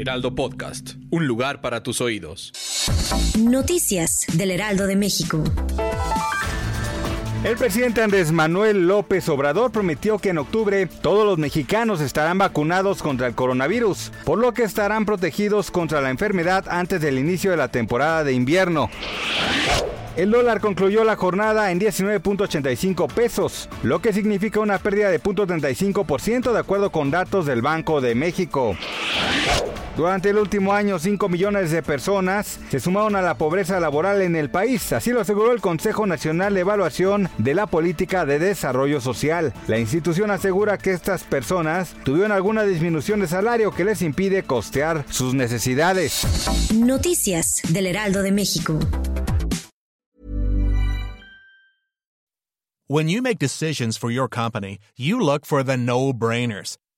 Heraldo Podcast. Un lugar para tus oídos. Noticias del Heraldo de México. El presidente Andrés Manuel López Obrador prometió que en octubre todos los mexicanos estarán vacunados contra el coronavirus, por lo que estarán protegidos contra la enfermedad antes del inicio de la temporada de invierno. El dólar concluyó la jornada en 19.85 pesos, lo que significa una pérdida de 0.35% de acuerdo con datos del Banco de México. Durante el último año, 5 millones de personas se sumaron a la pobreza laboral en el país, así lo aseguró el Consejo Nacional de Evaluación de la Política de Desarrollo Social. La institución asegura que estas personas tuvieron alguna disminución de salario que les impide costear sus necesidades. Noticias del Heraldo de México. When you make decisions for your company, you look for the no-brainers.